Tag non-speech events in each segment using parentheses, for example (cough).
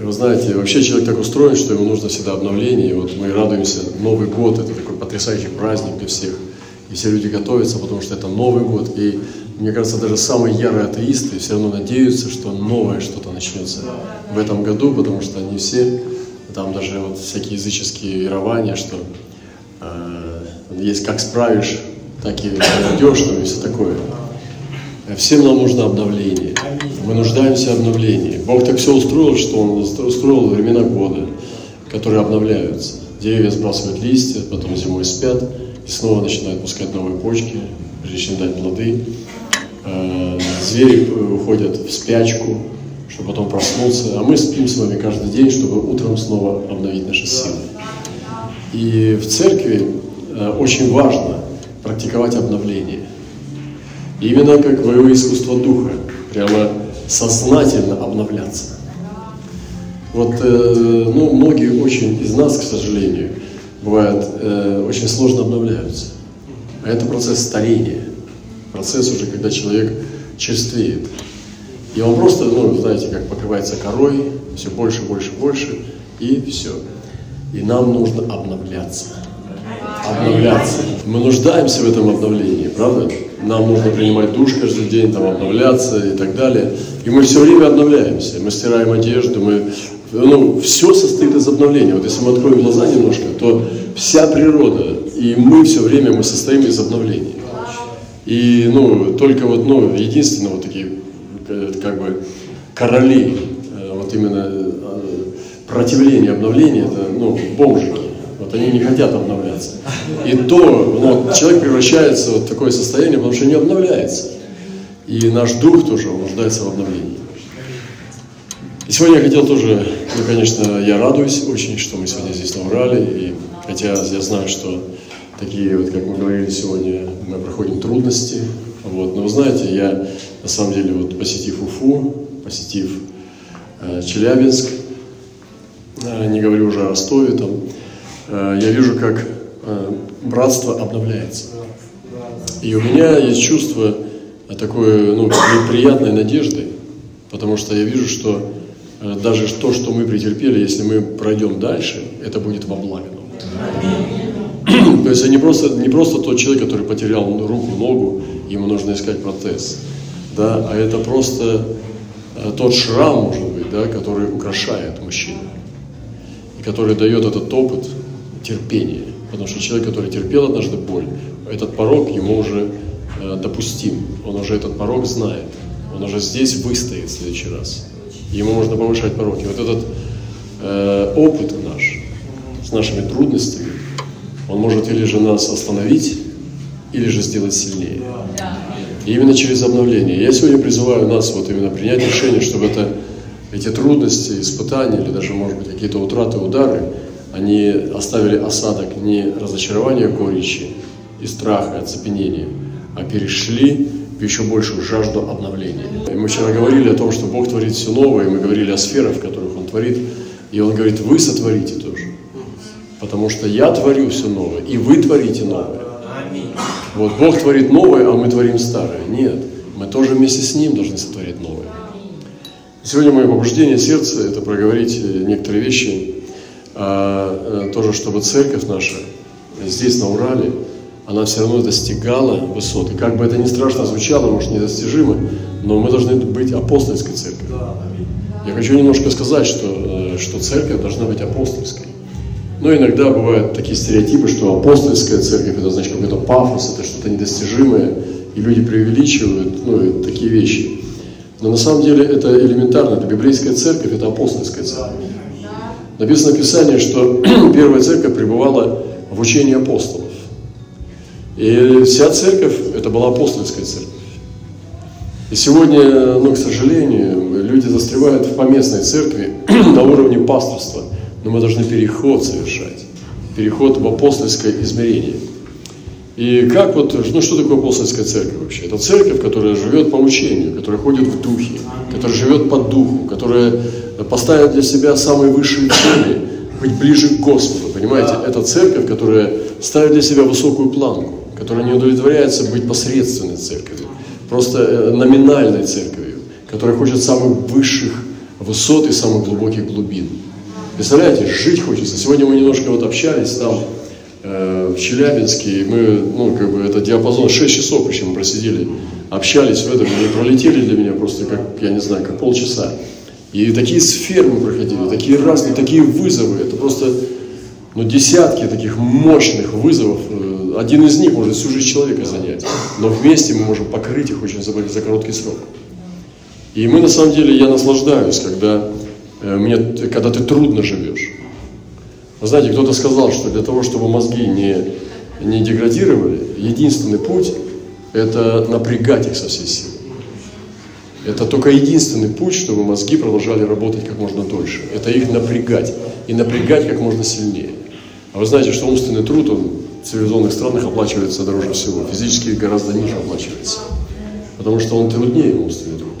Вы знаете, вообще человек так устроен, что ему нужно всегда обновление. И вот мы радуемся, Новый год – это такой потрясающий праздник для всех. И все люди готовятся, потому что это Новый год. И мне кажется, даже самые ярые атеисты все равно надеются, что новое что-то начнется в этом году, потому что они все, там даже вот всякие языческие верования, что э, есть как справишь, так и найдешь, ну и все такое. Всем нам нужно обновление. Мы нуждаемся в обновлении. Бог так все устроил, что Он устроил времена года, которые обновляются. Деревья сбрасывают листья, потом зимой спят, и снова начинают пускать новые почки, прежде чем дать плоды. Э, звери уходят в спячку, чтобы потом проснуться. А мы спим с вами каждый день, чтобы утром снова обновить наши силы. И в церкви э, очень важно практиковать обновление. Именно как боевое искусство духа, прямо сознательно обновляться. Вот, э, ну, многие очень из нас, к сожалению, бывает, очень сложно обновляются. А это процесс старения – процесс уже, когда человек черствеет. И он просто, ну, знаете, как покрывается корой, все больше, больше, больше, и все. И нам нужно обновляться. Обновляться. Мы нуждаемся в этом обновлении, правда? Нам нужно принимать душ каждый день, там, обновляться и так далее. И мы все время обновляемся. Мы стираем одежду, мы... Ну, все состоит из обновления. Вот если мы откроем глаза немножко, то вся природа, и мы все время мы состоим из обновления. И, ну, только вот, ну, единственное, вот такие, э, как бы, короли, э, вот именно э, противление обновления, это, ну, бомжики. Вот они не хотят обновляться. И то, ну, человек превращается в такое состояние, потому что не обновляется. И наш дух тоже нуждается в обновлении. И сегодня я хотел тоже, ну, конечно, я радуюсь очень, что мы сегодня здесь на и хотя я знаю, что такие, вот, как мы говорили сегодня, мы проходим трудности. Вот. Но вы знаете, я на самом деле, вот, посетив Уфу, посетив э, Челябинск, э, не говорю уже о Ростове, там, я вижу, как э, братство обновляется. И у меня есть чувство такой ну, приятной надежды, потому что я вижу, что э, даже то, что мы претерпели, если мы пройдем дальше, это будет во благо. (clears throat) То есть не просто, не просто тот человек, который потерял руку, ногу, ему нужно искать протез, да, а это просто э, тот шрам, может быть, да, который украшает мужчину, и который дает этот опыт терпения. Потому что человек, который терпел однажды боль, этот порог ему уже э, допустим, он уже этот порог знает, он уже здесь выстоит в следующий раз. Ему можно повышать пороги. Вот этот э, опыт наш с нашими трудностями, он может или же нас остановить, или же сделать сильнее. И именно через обновление. Я сегодня призываю нас вот именно принять решение, чтобы это, эти трудности, испытания или даже, может быть, какие-то утраты, удары, они оставили осадок не разочарования, горечи и страха, оцепенения, а перешли в еще большую жажду обновления. И мы вчера говорили о том, что Бог творит все новое, и мы говорили о сферах, в которых Он творит, и Он говорит, вы сотворите тоже. Потому что я творю все новое, и вы творите новое. Вот Бог творит новое, а мы творим старое. Нет, мы тоже вместе с Ним должны сотворить новое. Сегодня мое побуждение сердца – это проговорить некоторые вещи, а, тоже чтобы церковь наша здесь, на Урале, она все равно достигала высоты. Как бы это ни страшно звучало, может, недостижимо, но мы должны быть апостольской церковью. Я хочу немножко сказать, что, э, что церковь должна быть апостольской. Но иногда бывают такие стереотипы, что апостольская церковь это значит какой-то пафос, это что-то недостижимое, и люди преувеличивают ну, такие вещи. Но на самом деле это элементарно, это библейская церковь, это апостольская церковь. Написано в Писании, что (clears throat) первая церковь пребывала в учении апостолов. И вся церковь это была апостольская церковь. И сегодня, ну, к сожалению, люди застревают в поместной церкви (clears throat) на уровне пасторства – но мы должны переход совершать, переход в апостольское измерение. И как вот, ну что такое апостольская церковь вообще? Это церковь, которая живет по учению, которая ходит в духе, которая живет по духу, которая поставит для себя самые высшие цели, быть ближе к Господу, понимаете? Это церковь, которая ставит для себя высокую планку, которая не удовлетворяется быть посредственной церковью, просто э, номинальной церковью, которая хочет самых высших высот и самых глубоких глубин. Представляете, жить хочется. Сегодня мы немножко вот общались там, в Челябинске, и мы, ну, как бы, это диапазон 6 часов, почему мы просидели, общались в этом, и пролетели для меня просто, как, я не знаю, как полчаса. И такие сферы мы проходили, такие разные, такие вызовы, это просто, ну, десятки таких мощных вызовов. Э, один из них может всю жизнь человека занять, но вместе мы можем покрыть их очень за, за короткий срок. И мы, на самом деле, я наслаждаюсь, когда Э, мне, когда ты трудно живешь. Знаете, кто-то сказал, что для того, чтобы мозги не, не деградировали, единственный путь – это напрягать их со всей силы. Это только единственный путь, чтобы мозги продолжали работать как можно дольше. Это их напрягать. И напрягать как можно сильнее. А вы знаете, что умственный труд, он в цивилизованных странах оплачивается дороже всего. Физически гораздо ниже оплачивается. Потому что он труднее умственный труд.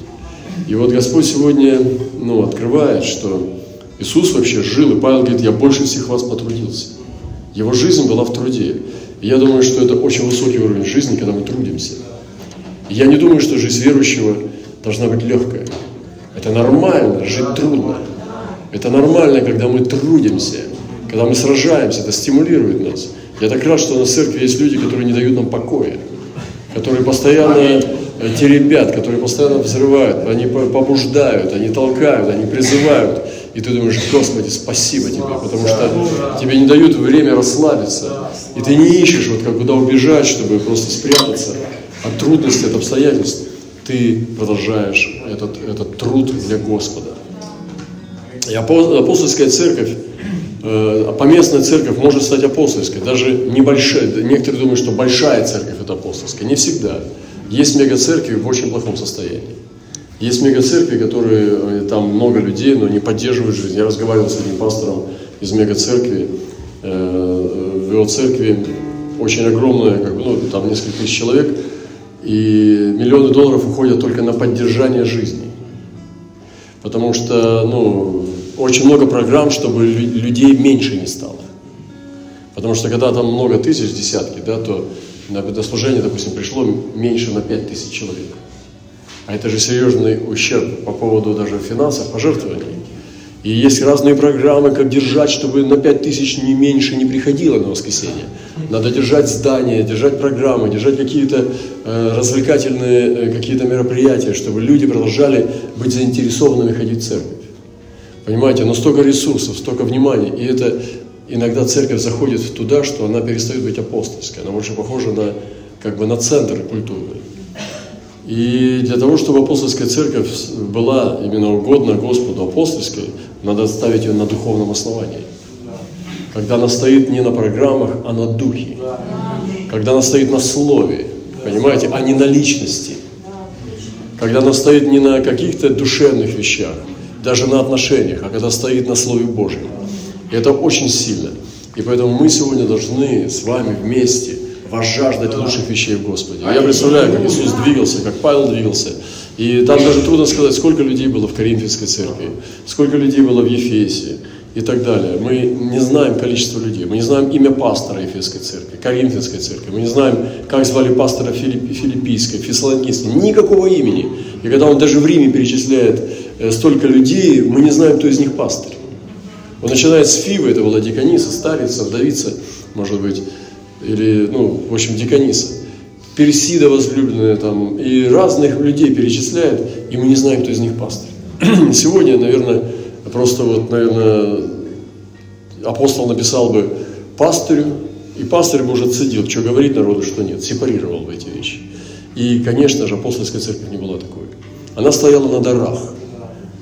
И вот Господь сегодня ну, открывает, что Иисус вообще жил, и Павел говорит, я больше всех вас потрудился. Его жизнь была в труде. И я думаю, что это очень высокий уровень жизни, когда мы трудимся. И я не думаю, что жизнь верующего должна быть легкая. Это нормально, жить трудно. Это нормально, когда мы трудимся, когда мы сражаемся, это стимулирует нас. Я так рад, что на церкви есть люди, которые не дают нам покоя, которые постоянно те ребят, которые постоянно взрывают, они побуждают, они толкают, они призывают. И ты думаешь, Господи, спасибо тебе, потому что тебе не дают время расслабиться. И ты не ищешь, вот как куда убежать, чтобы просто спрятаться от трудностей, от обстоятельств. Ты продолжаешь этот, этот труд для Господа. И апостольская церковь, э, поместная церковь может стать апостольской. Даже небольшая, некоторые думают, что большая церковь это апостольская. Не всегда. Есть мегацеркви в очень плохом состоянии. Есть мегацеркви, которые э, там много людей, но не поддерживают жизнь. Я разговаривал с одним пастором из мегацеркви. Э, в его церкви очень огромная, как бы, ну, там несколько тысяч человек, и миллионы долларов уходят только на поддержание жизни. Потому что, ну, очень много программ, чтобы людей меньше не стало. Потому что когда там много тысяч, десятки, да, то на богослужение, допустим, пришло меньше на 5 тысяч человек. А это же серьезный ущерб по поводу даже финансов, пожертвований. И есть разные программы, как держать, чтобы на 5 тысяч не меньше не приходило на воскресенье. Надо держать здания, держать программы, держать какие-то э, развлекательные э, какие-то мероприятия, чтобы люди продолжали быть заинтересованными ходить в церковь. Понимаете, но столько ресурсов, столько внимания, и это иногда церковь заходит туда, что она перестает быть апостольской, она больше похожа на, как бы на центр культуры. И для того, чтобы апостольская церковь была именно угодна Господу апостольской, надо ставить ее на духовном основании. Когда она стоит не на программах, а на духе. Когда она стоит на слове, понимаете, а не на личности. Когда она стоит не на каких-то душевных вещах, даже на отношениях, а когда стоит на Слове Божьем. Это очень сильно. И поэтому мы сегодня должны с вами вместе возжаждать лучших вещей в Господе. Я представляю, как Иисус двигался, как Павел двигался. И там даже трудно сказать, сколько людей было в Коринфянской церкви, сколько людей было в Ефесе и так далее. Мы не знаем количество людей, мы не знаем имя пастора Ефесской церкви, Коринфянской церкви, мы не знаем, как звали пастора Филипп, Филиппийской, Фессалоникийской, никакого имени. И когда он даже в Риме перечисляет э, столько людей, мы не знаем, кто из них пастырь. Он начинает с Фивы, это была дикониса, старица, вдовица, может быть, или, ну, в общем, дикониса. Персида возлюбленная там, и разных людей перечисляет, и мы не знаем, кто из них пастырь. (clears throat) Сегодня, наверное, просто вот, наверное, апостол написал бы пастырю, и пастырь бы уже цедил, что говорит народу, что нет, сепарировал бы эти вещи. И, конечно же, апостольская церковь не была такой. Она стояла на дарах.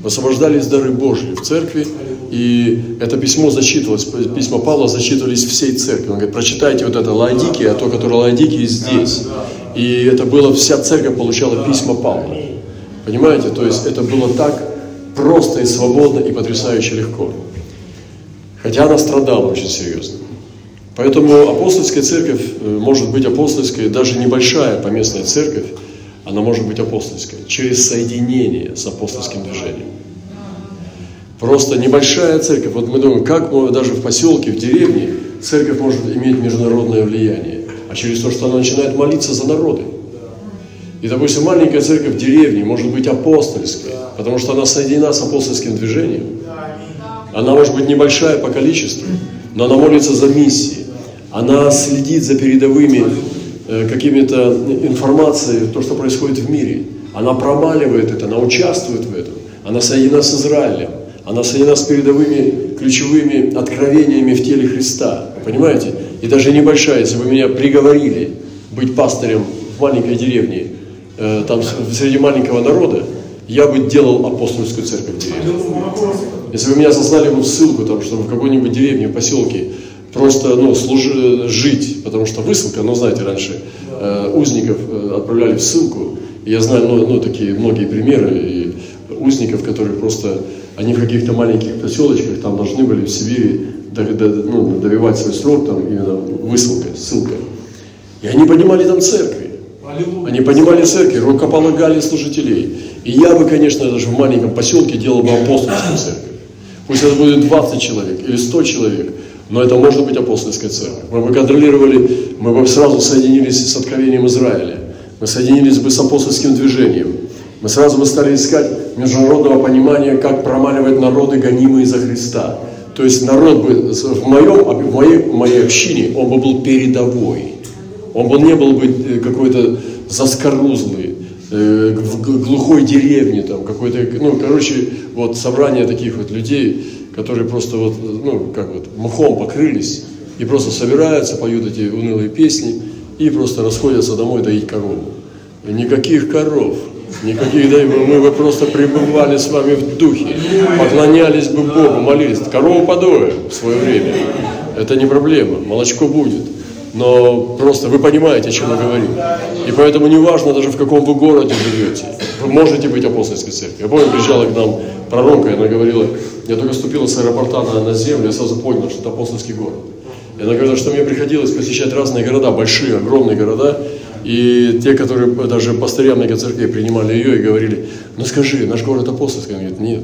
Высвобождались дары Божьи в церкви, и это письмо зачитывалось, письма Павла зачитывались всей церкви. Он говорит, прочитайте вот это Лаодики, а то, которое Лаодики здесь. И это было, вся церковь получала письма Павла. Понимаете? То есть это было так просто и свободно и потрясающе легко. Хотя она страдала очень серьезно. Поэтому апостольская церковь э, может быть апостольской, даже небольшая поместная церковь, она может быть апостольской через соединение с апостольским движением. Просто небольшая церковь. Вот мы думаем, как мы даже в поселке, в деревне церковь может иметь международное влияние. А через то, что она начинает молиться за народы. И, допустим, маленькая церковь в деревне может быть апостольской, потому что она соединена с апостольским движением. Она может быть небольшая по количеству, но она молится за миссии. Она следит за передовыми какими-то информацией, то, что происходит в мире. Она промаливает это, она участвует в этом. Она соединена с Израилем. Она соединена с передовыми ключевыми откровениями в теле Христа. Понимаете? И даже небольшая, если бы меня приговорили быть пастырем в маленькой деревне, э, там среди маленького народа, я бы делал апостольскую церковь в деревне. Если бы меня сослали бы в ссылку, там, чтобы в какой-нибудь деревне, поселке просто ну, служи, жить, потому что высылка, ну знаете, раньше э, узников э, отправляли в ссылку, и я знаю ну, ну, такие многие примеры и узников, которые просто, они в каких-то маленьких поселочках там должны были в Сибири до, до, ну, добивать свой срок, там именно высылка, ссылка. И они понимали там церкви. Они понимали церкви, рукополагали служителей. И я бы, конечно, даже в маленьком поселке делал бы апостольскую церковь. Пусть это будет 20 человек или 100 человек, но это может быть апостольская церковь. Мы бы контролировали, мы бы сразу соединились с откровением Израиля. Мы соединились бы с апостольским движением. Мы сразу бы стали искать международного понимания, как промаливать народы, гонимые за Христа. То есть народ бы в, моем, в, моей, в моей общине, он бы был передовой. Он бы не был бы э, какой-то заскорузлый, э, в глухой деревне, там, какой-то, ну, короче, вот собрание таких вот людей, которые просто вот, ну, как вот, мухом покрылись и просто собираются, поют эти унылые песни и просто расходятся домой доить корову. Никаких коров, никаких, да, мы бы просто пребывали с вами в духе, поклонялись бы Богу, молились. Корову подоем в свое время, это не проблема, молочко будет но просто вы понимаете, о чем я говорю. И поэтому не важно даже в каком вы городе живете, вы можете быть апостольской церковью. Я помню, приезжала к нам пророка, и она говорила, я только ступила с аэропорта на, на землю, я сразу понял, что это апостольский город. И она говорила, что мне приходилось посещать разные города, большие, огромные города, и те, которые даже пастыря многих церквей принимали ее и говорили, ну скажи, наш город апостольский? Она говорит, нет.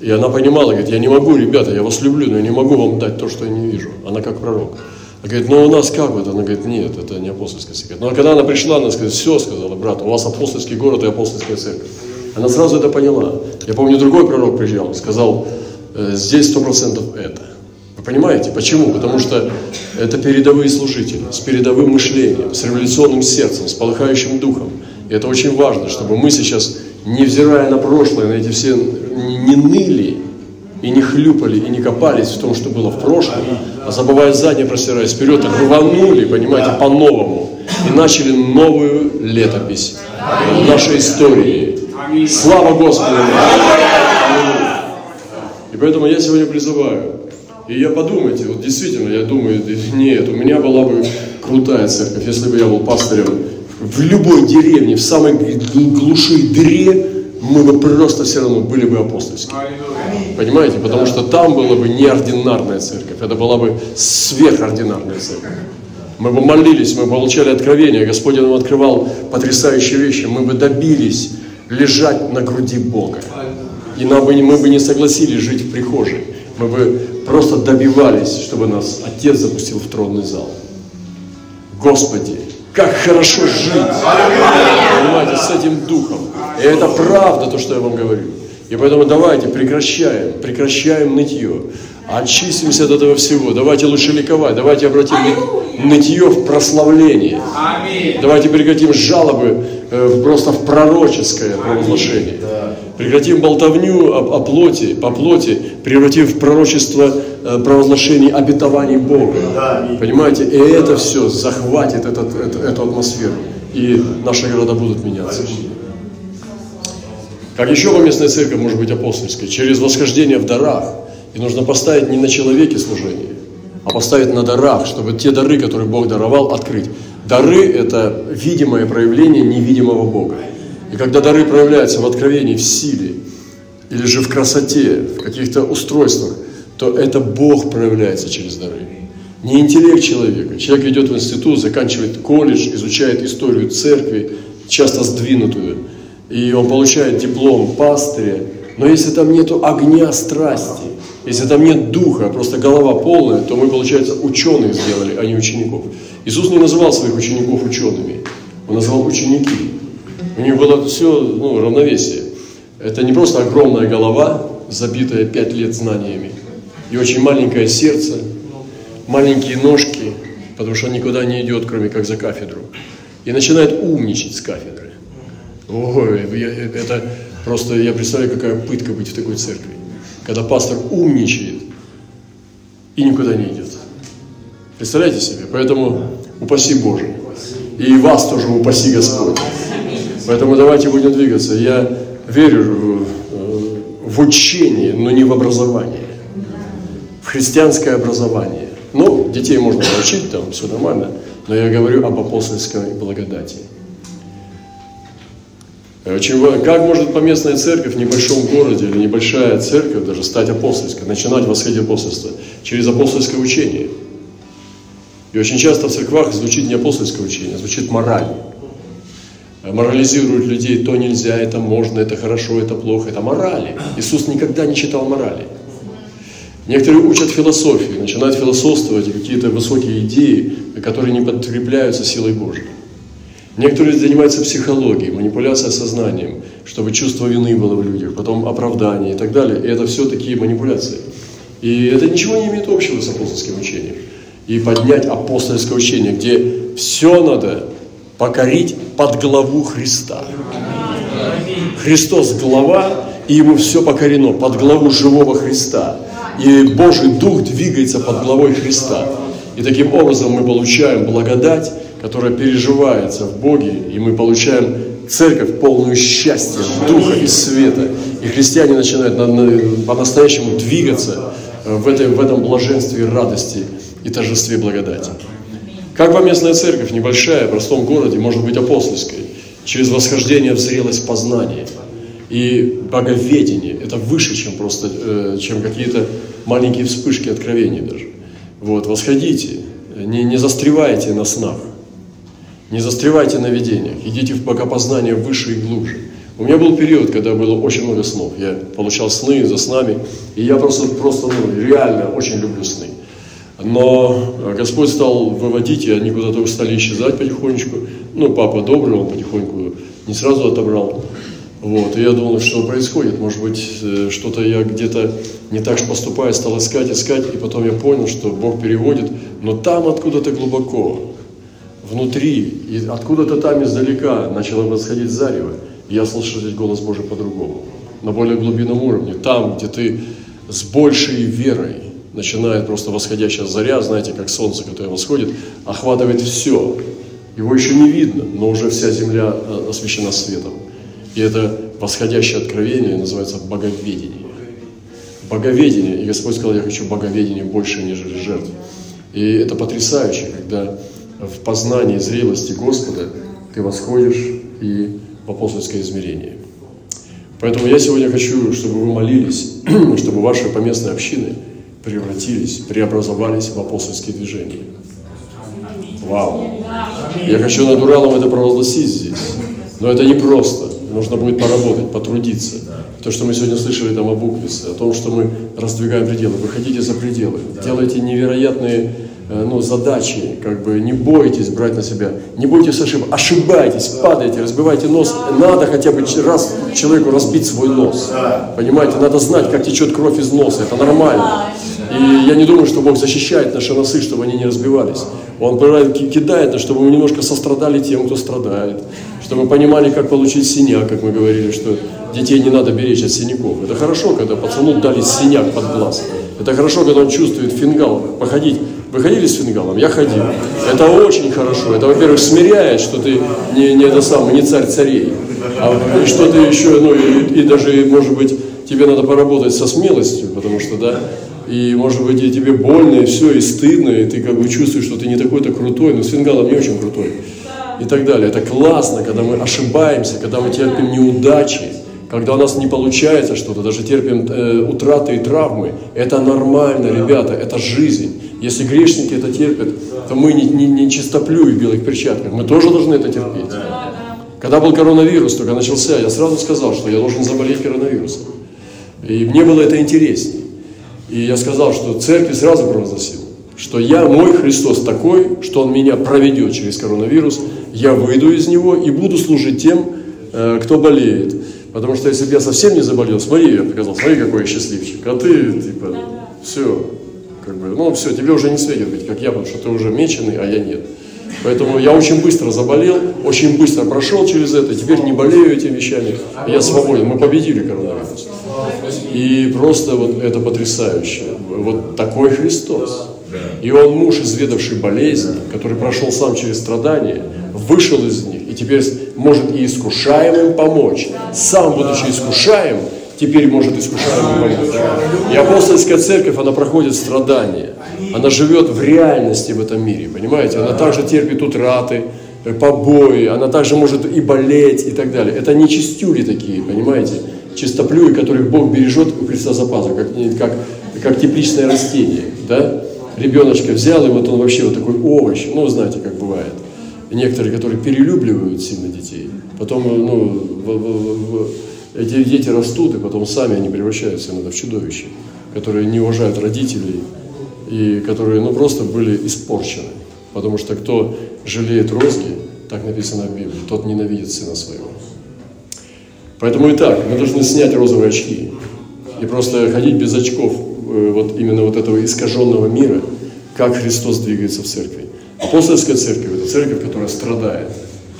И она понимала, говорит, я не могу, ребята, я вас люблю, но я не могу вам дать то, что я не вижу. Она как пророк. Она говорит, ну у нас как вот? Она говорит, нет, это не апостольская церковь. Но когда она пришла, она сказала, все, сказала, брат, у вас апостольский город и апостольская церковь. Она сразу это поняла. Я помню, другой пророк приезжал, сказал, «Э, здесь сто процентов это. Вы понимаете, почему? Потому что это передовые служители, с передовым мышлением, с революционным сердцем, с полыхающим духом. И это очень важно, чтобы мы сейчас, невзирая на прошлое, на эти все, не ныли, и не хлюпали, и не копались в том, что было в прошлом, а забывая заднее, простираясь вперед, рванули, понимаете, по-новому, и начали новую летопись нашей истории. Слава Господу! И поэтому я сегодня призываю, и я подумайте, вот действительно, я думаю, нет, у меня была бы крутая церковь, если бы я был пастырем в любой деревне, в самой глуши дыре, мы бы просто все равно были бы апостольскими. Понимаете? Потому что там была бы неординарная церковь, это была бы сверхординарная церковь. Мы бы молились, мы бы получали откровения, Господь нам открывал потрясающие вещи, мы бы добились лежать на груди Бога. И нам бы, мы бы не согласились жить в прихожей. Мы бы просто добивались, чтобы нас Отец запустил в тронный зал. Господи, как хорошо жить, понимаете, с этим духом. И это правда, то, что я вам говорю. И поэтому давайте прекращаем, прекращаем нытье. Очистимся от этого всего. Давайте лучше ликовать. Давайте обратим нытье в прославление. Давайте прекратим жалобы э, просто в пророческое провозглашение. Прекратим болтовню о, о плоти, по плоти, превратив в пророчество э, провозглашений обетований Бога. Понимаете? И это все захватит этот, эту, эту атмосферу. И наши города будут меняться. Как еще поместная церковь может быть апостольской? Через восхождение в дарах. И нужно поставить не на человеке служение, а поставить на дарах, чтобы те дары, которые Бог даровал, открыть. Дары – это видимое проявление невидимого Бога. И когда дары проявляются в откровении, в силе, или же в красоте, в каких-то устройствах, то это Бог проявляется через дары. Не интеллект человека. Человек идет в институт, заканчивает колледж, изучает историю церкви, часто сдвинутую – и он получает диплом пастыря, но если там нет огня страсти, если там нет духа, просто голова полная, то мы, получается, ученых сделали, а не учеников. Иисус не называл своих учеников учеными. Он назвал ученики. У них было все ну, равновесие. Это не просто огромная голова, забитая пять лет знаниями, и очень маленькое сердце, маленькие ножки, потому что он никуда не идет, кроме как за кафедру. И начинает умничать с кафедры. Ой, это просто, я представляю, какая пытка быть в такой церкви. Когда пастор умничает и никуда не идет. Представляете себе? Поэтому упаси Боже. И вас тоже упаси Господь. Поэтому давайте будем двигаться. Я верю в учение, но не в образование. В христианское образование. Ну, детей можно научить, там все нормально, но я говорю об апостольской благодати. Очень, как может поместная церковь в небольшом городе или небольшая церковь даже стать апостольской, начинать восходить апостольство? Через апостольское учение. И очень часто в церквах звучит не апостольское учение, а звучит мораль. Э, морализируют людей, то нельзя, это можно, это хорошо, это плохо, это морали. Иисус никогда не читал морали. Некоторые учат философию, начинают философствовать какие-то высокие идеи, которые не подкрепляются силой Божьей. Некоторые занимаются психологией, манипуляцией сознанием, чтобы чувство вины было в людях, потом оправдание и так далее. И это все такие манипуляции. И это ничего не имеет общего с апостольским учением. И поднять апостольское учение, где все надо покорить под главу Христа. Христос глава, и ему все покорено под главу живого Христа. И Божий Дух двигается под главой Христа. И таким образом мы получаем благодать, которая переживается в Боге, и мы получаем церковь полную счастья, духа и света. И христиане начинают по-настоящему двигаться в, этой, в этом блаженстве радости и торжестве благодати. Как поместная церковь, небольшая, в простом городе, может быть апостольской, через восхождение в зрелость познания и боговедение. Это выше, чем просто, э, чем какие-то маленькие вспышки откровений даже. Вот, восходите, не, не застревайте на снах, не застревайте на видениях, идите в богопознание выше и глубже. У меня был период, когда было очень много снов. Я получал сны за снами, и я просто, просто ну, реально очень люблю сны. Но э, Господь стал выводить, и они куда-то стали исчезать потихонечку. Ну, папа добрый, он потихоньку не сразу отобрал. Вот, и я думал, что происходит. Может быть, э, что-то я где-то не так же поступаю, стал искать, искать, и потом я понял, что Бог переводит, но там откуда-то глубоко, внутри, и откуда-то там издалека начало восходить зарево. И я стал слышать голос Божий по-другому, на более глубинном уровне, там, где ты с большей верой, начинает просто восходящая заря, знаете, как солнце, которое восходит, охватывает все. Его еще не видно, но уже вся земля э, освещена светом. И это восходящее откровение называется боговедение. Боговедение. И Господь сказал, я хочу боговедение больше, нежели жертв. И это потрясающе, когда в познании зрелости Господа ты восходишь и в апостольское измерение. Поэтому я сегодня хочу, чтобы вы молились, (clears throat) чтобы ваши поместные общины – превратились, преобразовались в апостольские движения. Вау! Я хочу над Уралом это провозгласить здесь. Но это не просто. Нужно будет поработать, потрудиться. То, что мы сегодня слышали там о буквице, о том, что мы раздвигаем пределы. Выходите за пределы. Делайте невероятные ну, задачи, как бы не бойтесь брать на себя, не бойтесь ошибок, ошибайтесь, падайте, разбивайте нос, надо хотя бы раз человеку разбить свой нос, понимаете, надо знать, как течет кровь из носа, это нормально. И я не думаю, что Бог защищает наши носы, чтобы они не разбивались. Он кидает нас, чтобы мы немножко сострадали тем, кто страдает, чтобы мы понимали, как получить синяк, как мы говорили, что детей не надо беречь от синяков. Это хорошо, когда пацану дали синяк под глаз. Это хорошо, когда он чувствует фингал, походить вы ходили с фингалом? Я ходил. Это очень хорошо. Это, во-первых, смиряет, что ты не, не это самое, не царь царей. А и что ты еще, ну и, и даже, может быть, тебе надо поработать со смелостью, потому что, да, и, может быть, и тебе больно, и все, и стыдно, и ты как бы чувствуешь, что ты не такой-то крутой, но с фингалом не очень крутой. И так далее. Это классно, когда мы ошибаемся, когда мы терпим неудачи, когда у нас не получается что-то, даже терпим э, утраты и травмы. Это нормально, ребята, это жизнь. Если грешники это терпят, то мы не, не, не чистоплюи в белых перчатках. Мы тоже должны это терпеть. Когда был коронавирус, только начался, я сразу сказал, что я должен заболеть коронавирусом. И мне было это интереснее. И я сказал, что церкви сразу провозгласил. что я, мой Христос такой, что Он меня проведет через коронавирус, я выйду из него и буду служить тем, э, кто болеет. Потому что если бы я совсем не заболел, смотри, я показал, смотри, какой я счастливчик, а ты, типа, все, как бы, ну все, тебе уже не светит быть, как я, потому что ты уже меченый, а я нет. Поэтому я очень быстро заболел, очень быстро прошел через это, теперь не болею этими вещами, я свободен, мы победили коронавирус. И просто вот это потрясающе. Вот такой Христос. И он муж, изведавший болезни, который прошел сам через страдания, вышел из них и теперь может и искушаемым помочь. Сам, будучи искушаем, теперь может искушаемым помочь. И апостольская церковь, она проходит страдания. Она живет в реальности в этом мире, понимаете? Она также терпит утраты, э, побои, она также может и болеть и так далее. Это не чистюли такие, понимаете? Чистоплюи, которых Бог бережет у Христа за пазу, как, как, как тепличное растение, да? Ребеночка взял, и вот он вообще вот такой овощ, ну, знаете, как бывает. Некоторые, которые перелюбливают сильно детей, потом, ну, в, в, в, эти дети растут, и потом сами они превращаются иногда в чудовища, которые не уважают родителей, и которые, ну, просто были испорчены. Потому что кто жалеет розги, так написано в Библии, тот ненавидит сына своего. Поэтому и так, мы должны снять розовые очки и просто ходить без очков э, вот именно вот этого искаженного мира, как Христос двигается в церкви. Апостольская церковь – это церковь, которая страдает,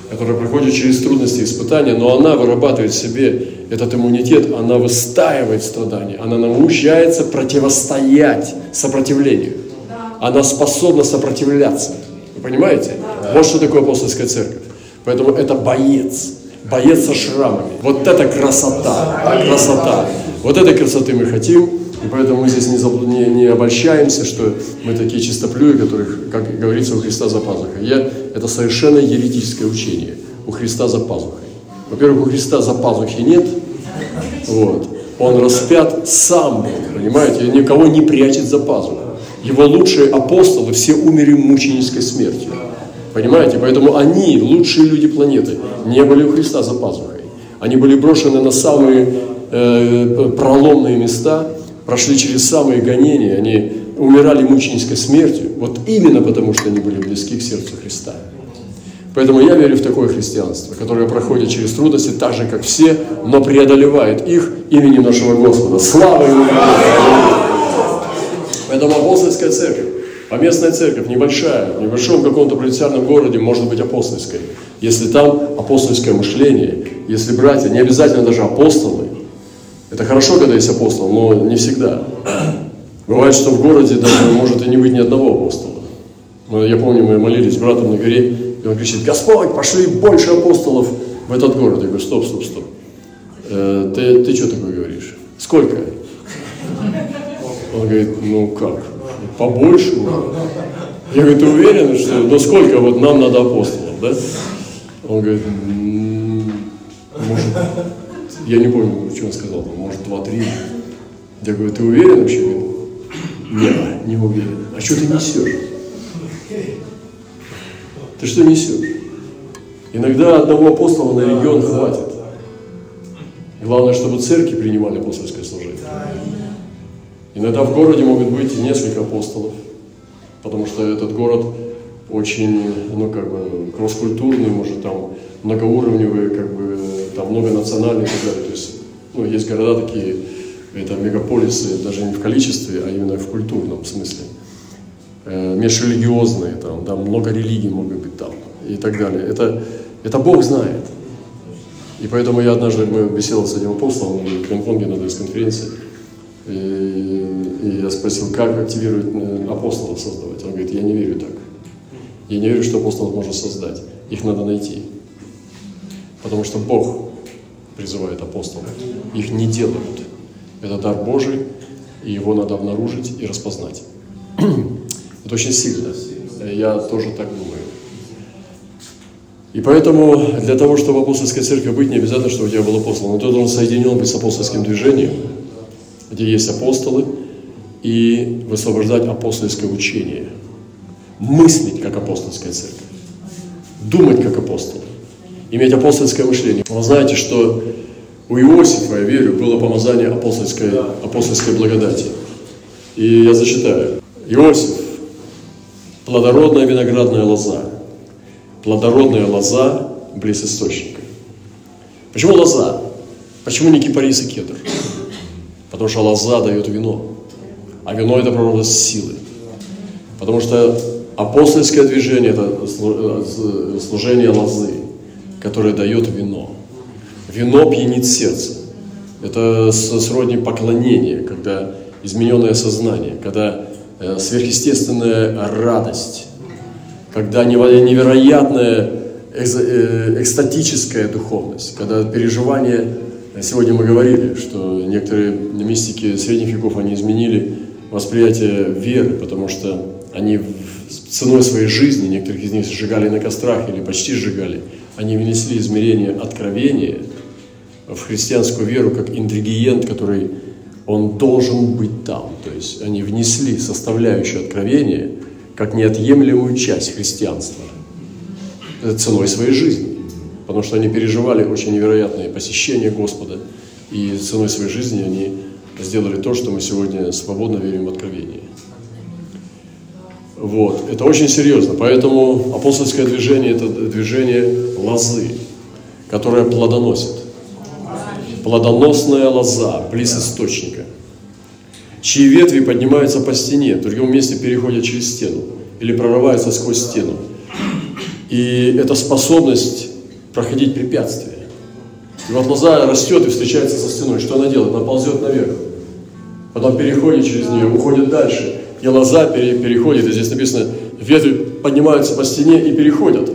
которая проходит через трудности и испытания, но она вырабатывает в себе этот иммунитет, она выстаивает страдания, она научается противостоять сопротивлению. Она способна сопротивляться. Вы понимаете? Вот что такое апостольская церковь. Поэтому это боец. Боец со шрамами. Вот это красота. Красота. Вот этой красоты мы хотим. И поэтому мы здесь не, не, не обольщаемся, что мы такие чистоплюи, которых, как говорится, у Христа за пазухой. Я, это совершенно еретическое учение. У Христа за пазухой. Во-первых, у Христа за пазухи нет. Вот. Он распят сам был, понимаете? Никого не прячет за пазуху. Его лучшие апостолы все умерли мученической смертью. Понимаете? Поэтому они, лучшие люди планеты, не были у Христа за пазухой. Они были брошены на самые э, проломные места, прошли через самые гонения, они умирали мученической смертью, вот именно потому, что они были близки к сердцу Христа. Поэтому я верю в такое христианство, которое проходит через трудности так же, как все, но преодолевает их именем нашего Господа. Слава Ему! Поэтому апостольская церковь, поместная церковь, небольшая, в небольшом каком-то провинциальном городе может быть апостольской. Если там апостольское мышление, если братья, не обязательно даже апостолы, это хорошо, когда есть апостол, но не всегда. Бывает, что в городе даже может и не быть ни одного апостола. Я помню, мы молились с братом на горе, и он кричит, Господь, пошли больше апостолов в этот город. Я говорю, стоп, стоп, стоп. Э, ты, ты что такое говоришь? Сколько? Он говорит, ну как, побольше? Я говорю, ты уверен, что, ну сколько вот нам надо апостолов, да? Он говорит, может, я не помню, что он сказал, может, два-три. Я говорю, ты уверен вообще? Нет, не уверен. А что ты несешь? Ты что несешь? Иногда одного апостола на регион хватит. Главное, чтобы церкви принимали апостольское служение. Иногда в городе могут быть несколько апостолов, потому что этот город очень, ну, как бы, кросс-культурный, может, там, многоуровневый, как бы, там, многонациональный и так далее. То есть, ну, есть города такие, это мегаполисы, даже не в количестве, а именно в культурном смысле. Э, межрелигиозные, там, да, много религий могут быть там и так далее. Это, это Бог знает. И поэтому я однажды мы беседовал с этим апостолом в Гонконге на конференции, и, и я спросил, как активировать э, апостолов создавать. Он говорит, я не верю так. Я не верю, что апостолов можно создать. Их надо найти. Потому что Бог призывает апостолов. Их не делают. Это дар Божий, и его надо обнаружить и распознать. (clears throat) Это очень сильно. Я тоже так думаю. И поэтому для того, чтобы апостольской церкви быть, не обязательно, чтобы у тебя был апостол. Но ты должен соединен быть с апостольским движением, где есть апостолы, и высвобождать апостольское учение. Мыслить, как апостольская церковь. Думать, как апостол. Иметь апостольское мышление. Вы знаете, что у Иосифа, я верю, было помазание апостольской, апостольской благодати. И я зачитаю. Иосиф плодородная виноградная лоза. Плодородная лоза близ источника. Почему лоза? Почему не кипарис и кедр? Потому что лоза дает вино. А вино – это природа силы. Потому что апостольское движение – это служение лозы, которое дает вино. Вино пьянит сердце. Это сродни поклонения, когда измененное сознание, когда э, сверхъестественная радость, когда невероятная э, экстатическая духовность, когда переживание, сегодня мы говорили, что некоторые мистики средних веков, они изменили восприятие веры, потому что они ценой своей жизни, некоторых из них сжигали на кострах или почти сжигали, они внесли измерение откровения – в христианскую веру как ингредиент, который он должен быть там. То есть они внесли составляющую откровения как неотъемлемую часть христианства ценой своей жизни. Потому что они переживали очень невероятные посещения Господа, и ценой своей жизни они сделали то, что мы сегодня свободно верим в откровение. Вот. Это очень серьезно. Поэтому апостольское движение – это движение лозы, которое плодоносит плодоносная лоза близ источника, чьи ветви поднимаются по стене, в другом месте переходят через стену или прорываются сквозь стену. И это способность проходить препятствия. И вот лоза растет и встречается со стеной. Что она делает? Она ползет наверх. Потом переходит через нее, уходит дальше. И лоза переходит, и здесь написано, ветви поднимаются по стене и переходят.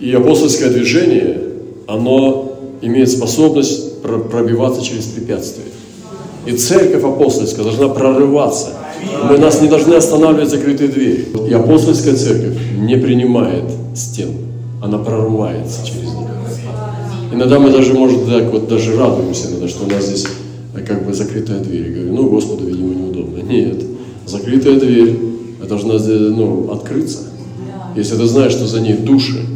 И апостольское движение, оно имеет способность пробиваться через препятствия. И церковь апостольская должна прорываться. Мы нас не должны останавливать закрытые двери. И апостольская церковь не принимает стен, она прорывается через них. Иногда мы даже, может, так вот даже радуемся иногда, что у нас здесь как бы закрытая дверь. Говорю, ну, Господу, видимо, неудобно. Нет, закрытая дверь должна ну, открыться. Если ты знаешь, что за ней души,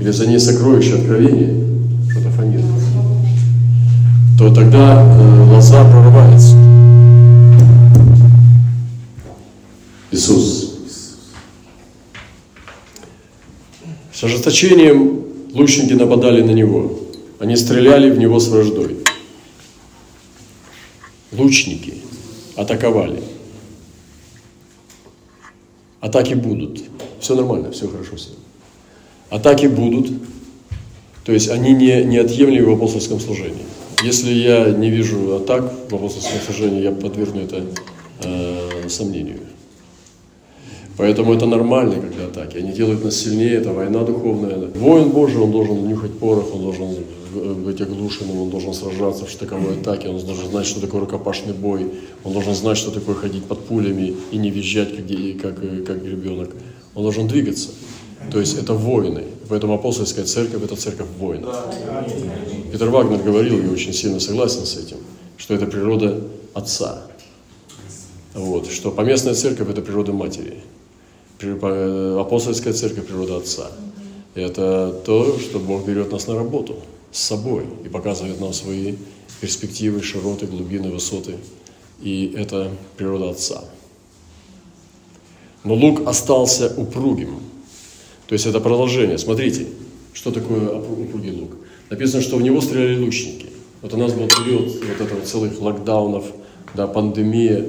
или за ней сокровище откровения, что-то то тогда э, лоза прорывается. Иисус. С ожесточением лучники нападали на него. Они стреляли в него с враждой. Лучники атаковали. Атаки будут. Все нормально, все хорошо с Атаки будут. То есть они не, неотъемлемы в апостольском служении. Если я не вижу атак в апостольском служении, я подвергну это э, сомнению. Поэтому это нормально, когда атаки. Они делают нас сильнее, это война духовная. Воин Божий, он должен нюхать порох, он должен быть оглушенным, он должен сражаться в штыковой атаке, он должен знать, что такое рукопашный бой, он должен знать, что такое ходить под пулями и не визжать, как, как, как ребенок. Он должен двигаться. То есть это воины. Поэтому апостольская церковь – это церковь воинов. Питер Вагнер говорил, и очень сильно согласен с этим, что это природа Отца. Вот, что поместная церковь – это природа Матери. Апостольская церковь – природа Отца. Это то, что Бог берет нас на работу с собой и показывает нам свои перспективы, широты, глубины, высоты. И это природа Отца. Но Лук остался упругим – то есть это продолжение. Смотрите, что такое упругий лук. Написано, что в него стреляли лучники. Вот у нас был период вот этого целых локдаунов, да, пандемия, э,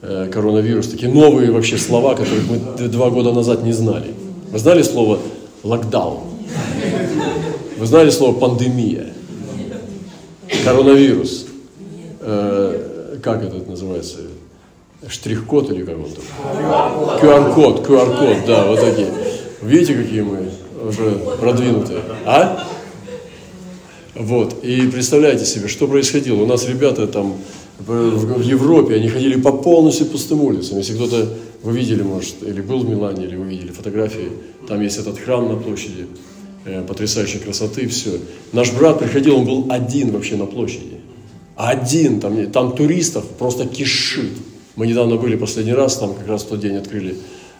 коронавирус, такие новые вообще слова, которых мы два года назад не знали. Вы знали слово локдаун? Вы знали слово пандемия? Коронавирус? Э, как это называется? Штрих-код или как он там? QR-код, QR-код, да, вот такие. Видите, какие мы уже продвинутые, а? Вот, и представляете себе, что происходило. У нас ребята там в, Европе, они ходили по полностью пустым улицам. Если кто-то, вы видели, может, или был в Милане, или вы видели фотографии, там есть этот храм на площади, э, потрясающей красоты, все. Наш брат приходил, он был один вообще на площади. Один, там, там туристов просто кишит. Мы недавно были последний раз, там как раз в тот день открыли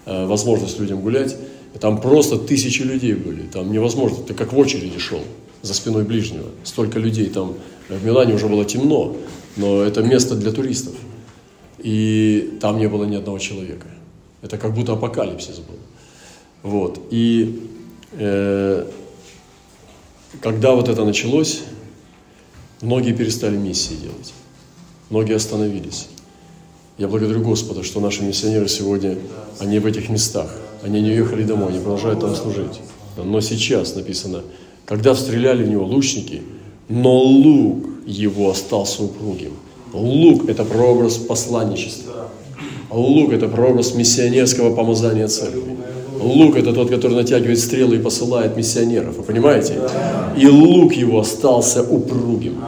э, возможность людям гулять. И там просто тысячи людей были. Там невозможно. Ты как в очереди шел за спиной ближнего. Столько людей там. В Милане уже было темно, но это место для туристов. И там не было ни одного человека. Это как будто апокалипсис был. Вот. И э, когда вот это началось, многие перестали миссии делать. Многие остановились. Я благодарю Господа, что наши миссионеры сегодня, они в этих местах. Они не уехали домой, они продолжают там служить. Но сейчас написано, когда стреляли в него лучники, но лук его остался упругим. Лук – это прообраз посланничества. Лук – это прообраз миссионерского помазания церкви. Лук – это тот, который натягивает стрелы и посылает миссионеров. Вы понимаете? И лук его остался упругим.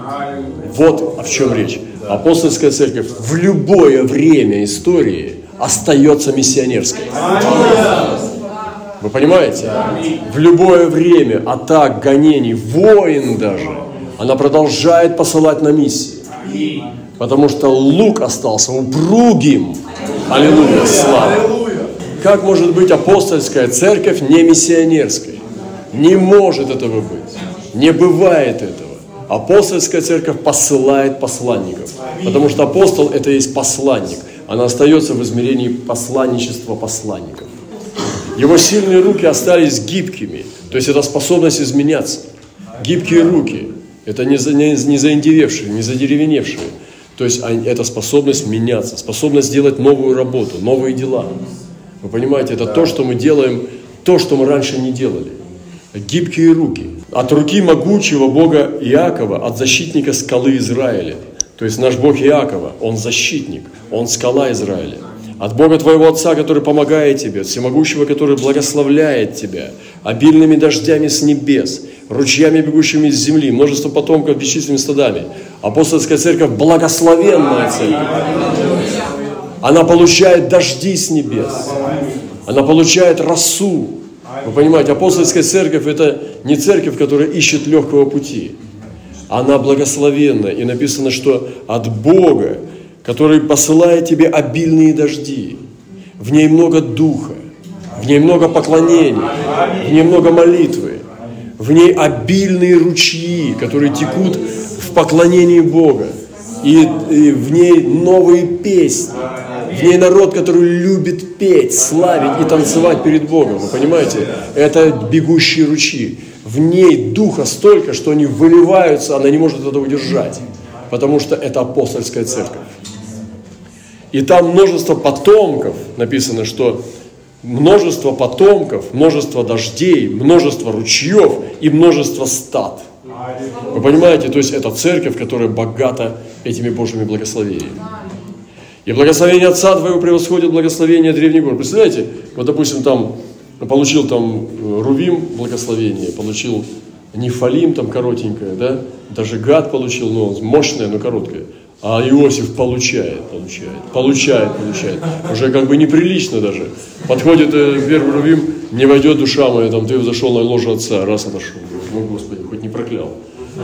Вот в чем речь. Апостольская церковь в любое время истории остается миссионерской. Вы понимаете? В любое время атак, гонений, войн даже, она продолжает посылать на миссии. Потому что лук остался упругим. Аллилуйя, слава. Как может быть апостольская церковь не миссионерской? Не может этого быть. Не бывает этого. Апостольская церковь посылает посланников. Потому что апостол – это есть посланник. Она остается в измерении посланничества посланников. Его сильные руки остались гибкими. То есть это способность изменяться. Гибкие руки. Это не, за, не, не заиндевевшие, не задеревеневшие. То есть это способность меняться, способность делать новую работу, новые дела. Вы понимаете, это то, что мы делаем, то, что мы раньше не делали. Гибкие руки. От руки могучего Бога Иакова, от защитника скалы Израиля. То есть наш Бог Иакова, Он защитник, Он скала Израиля от Бога твоего Отца, который помогает тебе, от Всемогущего, который благословляет тебя, обильными дождями с небес, ручьями, бегущими из земли, множество потомков бесчисленными стадами. Апостольская церковь – благословенная церковь. Она получает дожди с небес. Она получает росу. Вы понимаете, апостольская церковь – это не церковь, которая ищет легкого пути. Она благословенная. И написано, что от Бога который посылает тебе обильные дожди. В ней много духа, в ней много поклонений, в ней много молитвы, в ней обильные ручьи, которые текут в поклонении Бога. И, и в ней новые песни, в ней народ, который любит петь, славить и танцевать перед Богом. Вы понимаете? Это бегущие ручьи. В ней духа столько, что они выливаются, она не может это удержать. Потому что это апостольская церковь. И там множество потомков, написано, что множество потомков, множество дождей, множество ручьев и множество стад. Вы понимаете, то есть это церковь, которая богата этими Божьими благословениями. И благословение Отца Твоего превосходит благословение древних гор. Представляете, вот допустим там получил там э, Рувим благословение, получил Нефалим там коротенькое, да, даже гад получил, но мощное, но короткое. А Иосиф получает, получает, получает, получает. Уже как бы неприлично даже. Подходит э, первый Рувим, не войдет душа моя, там, ты зашел на ложу отца, раз отошел. Ну, Господи, хоть не проклял.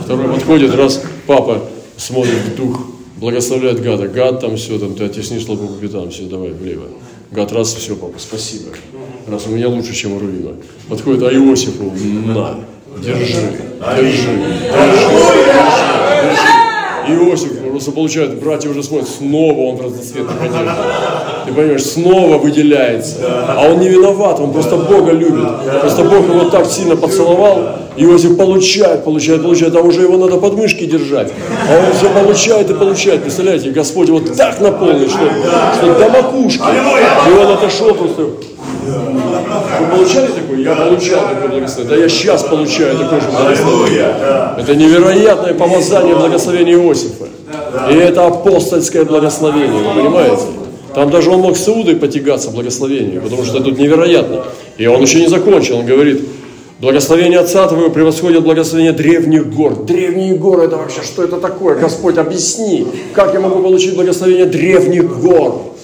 Второй подходит, раз папа смотрит в дух, благословляет гада. Гад там все, там, ты оттеснишь лбу капитан, все, давай влево. Гад раз, все, папа, спасибо. Раз у меня лучше, чем у Рувима. Подходит, а Иосифу, на, держи, держи, держи, держи. Иосиф просто получает, братья уже смотрят, снова он в разноцветных одеждах. Ты понимаешь, снова выделяется. А он не виноват, он просто Бога любит. Просто Бог его так сильно поцеловал, Иосиф получает, получает, получает, а уже его надо под мышки держать. А он все получает и получает. Представляете, Господь его так наполнит, что, что до макушки. И он отошел просто вы получали такое? Я получал такое благословение. Да я сейчас получаю такое же благословение. Это невероятное помазание благословения Иосифа. И это апостольское благословение, вы понимаете? Там даже он мог с Иудой потягаться благословению, потому что тут невероятно. И он еще не закончил, он говорит, Благословение Отца Твоего превосходит благословение древних гор. Древние горы, это вообще что это такое? Господь, объясни, как я могу получить благословение древних гор?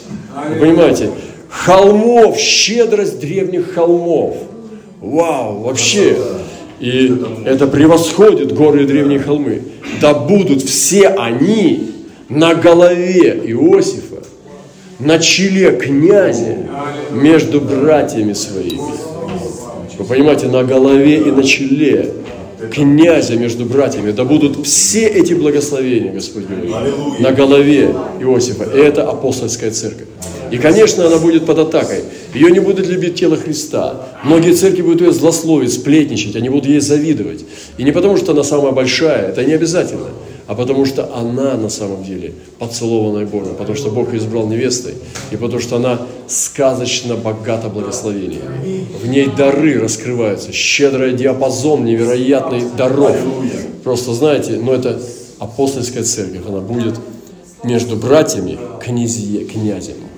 Вы понимаете? холмов, щедрость древних холмов. Вау, вообще. И это превосходит горы и древние холмы. Да будут все они на голове Иосифа, на челе князя между братьями своими. Вы понимаете, на голове и на челе князя между братьями. Да будут все эти благословения, Господь говорит, на голове Иосифа. И это апостольская церковь. И, конечно, она будет под атакой. Ее не будут любить тело Христа. Многие церкви будут ее злословить, сплетничать, они будут ей завидовать. И не потому, что она самая большая, это не обязательно, а потому что она на самом деле поцелованная Богом, потому что Бог ее избрал невестой, и потому что она сказочно богата благословениями. В ней дары раскрываются, щедрый диапазон невероятный даров. Просто знаете, но это апостольская церковь, она будет между братьями князье, князем.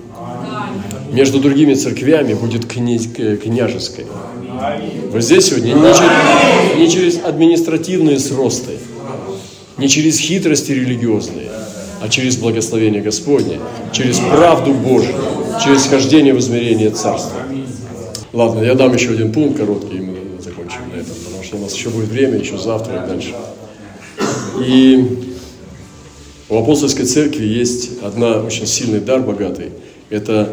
Между другими церквями будет князь, княжеской. Вы здесь сегодня не через, не через административные сросты, не через хитрости религиозные, а через благословение Господне, через правду Божью, через хождение в измерение Царства. Ладно, я дам еще один пункт короткий, и мы закончим на этом, потому что у нас еще будет время, еще завтра и дальше. И у апостольской церкви есть одна очень сильный дар богатый. Это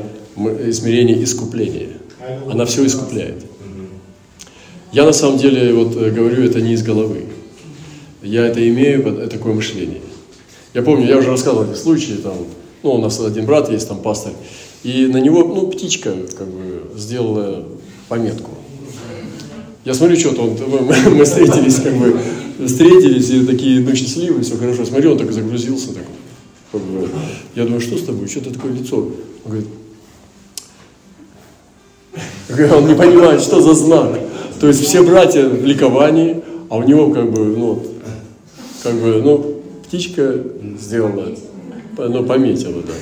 измерение искупления. Она все искупляет. Я на самом деле вот э, говорю это не из головы. Я это имею, такое мышление. Я помню, я уже рассказывал эти случаи, там, ну, у нас один брат есть, там, пастор, и на него, ну, птичка, как бы, сделала пометку. Я смотрю, что-то он, мы, мы встретились, как бы, встретились, и такие, ну, счастливые, все хорошо. Смотрю, он так загрузился, так, как бы, я думаю, что с тобой, что ты такое лицо? Он говорит, он не понимает, что за знак. То есть все братья в ликовании, а у него как бы, ну, как бы, ну, птичка сделала, ну, пометила, да.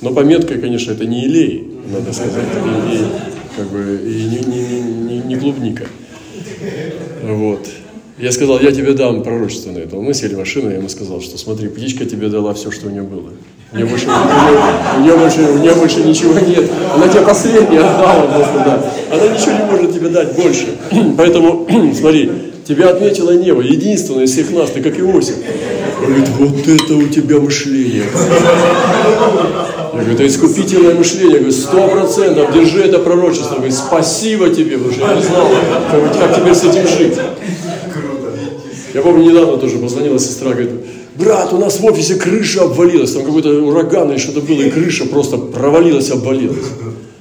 Но пометка, конечно, это не илей, надо сказать, и как бы, и не, не, не, не клубника. Вот. Я сказал, я тебе дам пророчество на это. Мы сели в машину, я ему сказал, что смотри, птичка тебе дала все, что у нее было. У нее больше, у нее, у нее больше, у нее больше ничего нет. Она тебе последнее (laughs) отдала просто, да. Она ничего не может тебе дать больше. (clears throat) Поэтому, (clears throat) смотри, тебя отметило небо, единственное из всех нас, ты как Иосиф. Он говорит, вот это у тебя мышление. Я говорю, это искупительное мышление. Я говорю, сто процентов, держи это пророчество. Я говорю, спасибо тебе, потому что я не знал, как, как теперь с этим жить. Я помню, недавно тоже позвонила сестра, говорит, брат, у нас в офисе крыша обвалилась, там какой-то ураган или что-то было, и крыша просто провалилась, обвалилась.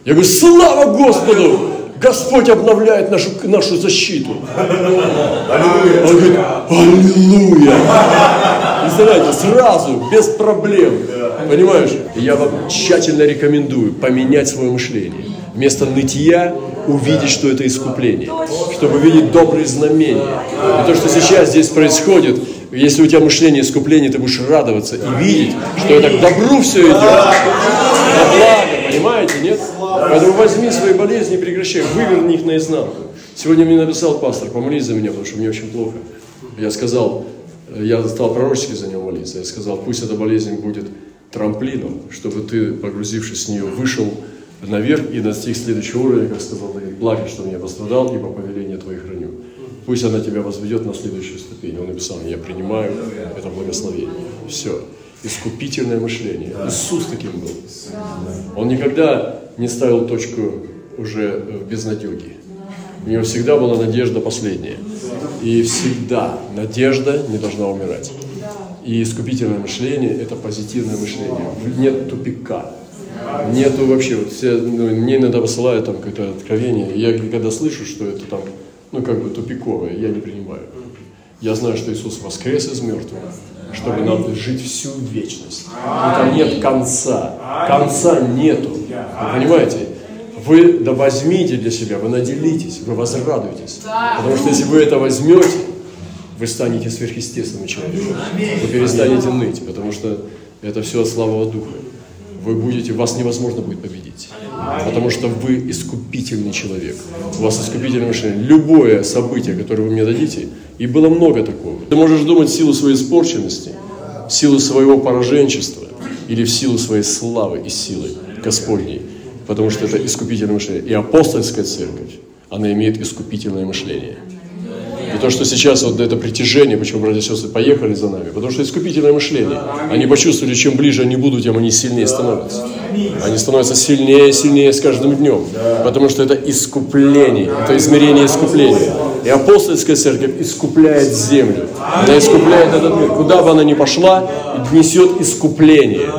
Я говорю, слава Господу! Господь обновляет нашу, нашу защиту. Он говорит, аллилуйя. Представляете, сразу, без проблем. Понимаешь? Я вам тщательно рекомендую поменять свое мышление. Вместо нытья увидеть, что это искупление, чтобы видеть добрые знамения. И то, что сейчас здесь происходит, если у тебя мышление искупления, ты будешь радоваться и видеть, что это к добру все идет. На благо, понимаете, нет? Поэтому возьми свои болезни и прекращай, выверни их наизнанку. Сегодня мне написал пастор, помолись за меня, потому что мне очень плохо. Я сказал, я стал пророчески за него молиться. Я сказал, пусть эта болезнь будет трамплином, чтобы ты, погрузившись с нее, вышел наверх и достиг следующего уровня, как сказал Давид, благо, что мне пострадал, ибо повеление Твое храню. Пусть она тебя возведет на следующую ступень. Он написал, я принимаю это благословение. Все. Искупительное мышление. Иисус таким был. Он никогда не ставил точку уже в безнадеге. У него всегда была надежда последняя. И всегда надежда не должна умирать. И искупительное мышление – это позитивное мышление. Нет тупика. Нету вообще, вот все, ну, мне иногда посылают там какое-то откровение, я когда слышу, что это там, ну как бы тупиковое, я не принимаю. Я знаю, что Иисус воскрес из мертвых, чтобы нам жить всю вечность. И там нет конца. Конца нету. Вы понимаете? Вы да возьмите для себя, вы наделитесь, вы возрадуетесь. Потому что если вы это возьмете, вы станете сверхъестественным человеком. Вы перестанете ныть, потому что это все от слабого духа вы будете, вас невозможно будет победить. Потому что вы искупительный человек. У вас искупительное мышление. Любое событие, которое вы мне дадите, и было много такого. Ты можешь думать в силу своей испорченности, в силу своего пораженчества или в силу своей славы и силы Господней. Потому что это искупительное мышление. И апостольская церковь, она имеет искупительное мышление. То, что сейчас вот это притяжение, почему братья и сестры поехали за нами, потому что искупительное мышление. Они почувствовали, чем ближе они будут, тем они сильнее становятся. Они становятся сильнее и сильнее с каждым днем. Потому что это искупление, это измерение искупления. И апостольская церковь искупляет землю. Она искупляет этот мир. Куда бы она ни пошла, несет искупление.